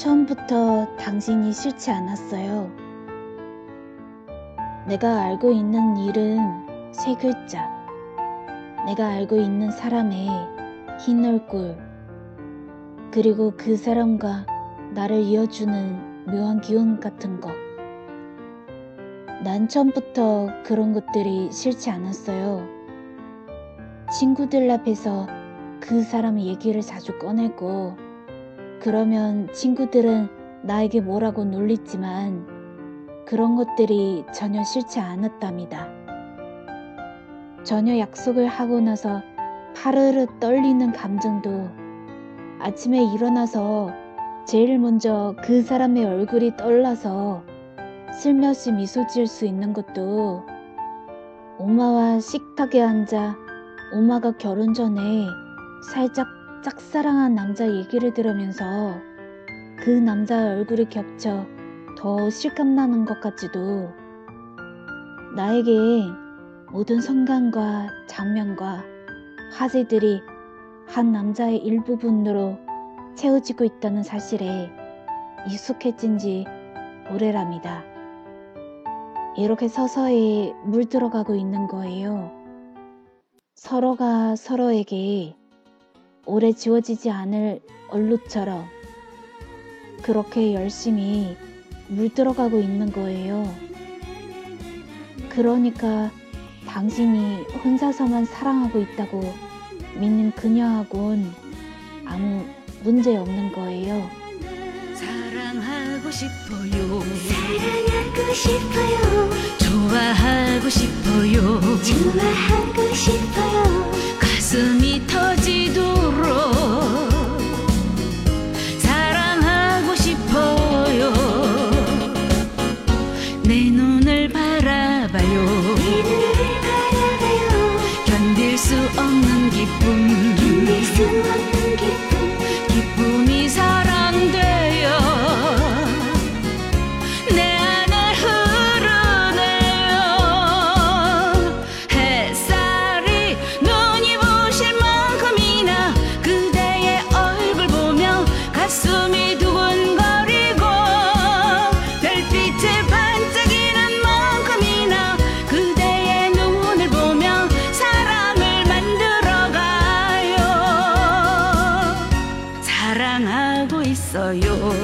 처음부터 당신이 싫지 않았어요. 내가 알고 있는 일은 세 글자. 내가 알고 있는 사람의 흰 얼굴. 그리고 그 사람과 나를 이어주는 묘한 기운 같은 것. 난 처음부터 그런 것들이 싫지 않았어요. 친구들 앞에서 그 사람의 얘기를 자주 꺼내고, 그러면 친구들은 나에게 뭐라고 놀리지만, 그런 것들이 전혀 싫지 않았답니다. 전혀 약속을 하고 나서 파르르 떨리는 감정도 아침에 일어나서 제일 먼저 그 사람의 얼굴이 떨라서 슬며시 미소 지을 수 있는 것도 엄마와 식탁에 앉아 엄마가 결혼 전에 살짝 짝사랑한 남자 얘기를 들으면서 그 남자 얼굴이 겹쳐 더 실감나는 것 같지도 나에게 모든 순간과 장면과 화제들이 한 남자의 일부분으로 채워지고 있다는 사실에 익숙해진 지 오래랍니다. 이렇게 서서히 물들어가고 있는 거예요. 서로가 서로에게 오래 지워지지 않을 얼룩처럼 그렇게 열심히 물들어가고 있는 거예요. 그러니까 당신이 혼자서만 사랑하고 있다고 믿는 그녀하고는 아무 문제 없는 거예요. 사랑하고 싶어요. 사랑하고 싶어요. 좋아하고 싶어요. 좋아하고 싶어요. 바라봐요. 견딜 수 없는 기쁨. 견딜 수 없는 있어요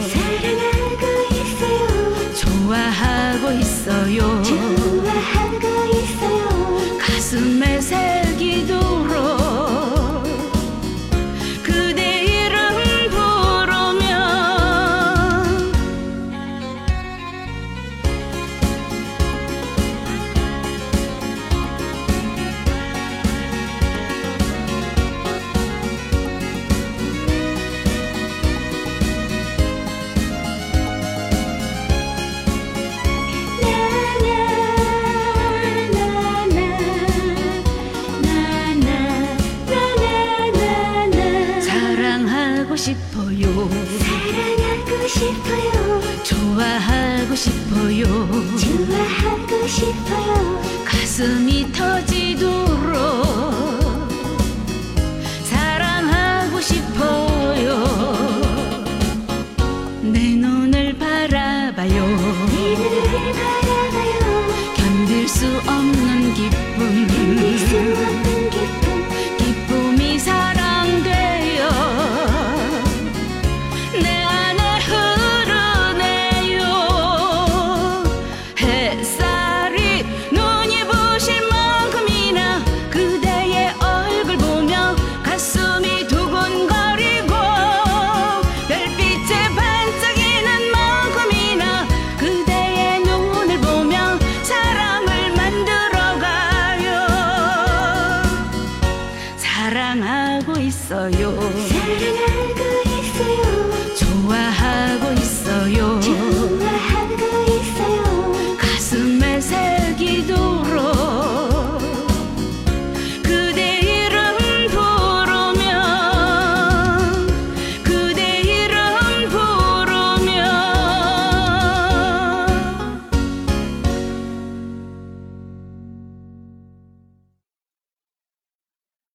사랑하고 있어요. 좋아하고 있어요 좋아하고 싶어요 사랑하고 싶어요. 좋아하고 싶어요 좋아하고 싶어요. 가슴이 터지도록 사랑하고 싶어요 내 눈을 바라봐요 내 눈을 바라봐요. 견딜 수 없는 기쁨 견딜 수 없는 사랑하고 있어요. 사랑하고 있어요. 좋아하고 있어요. 좋아하고 있어요. 가슴에 새기도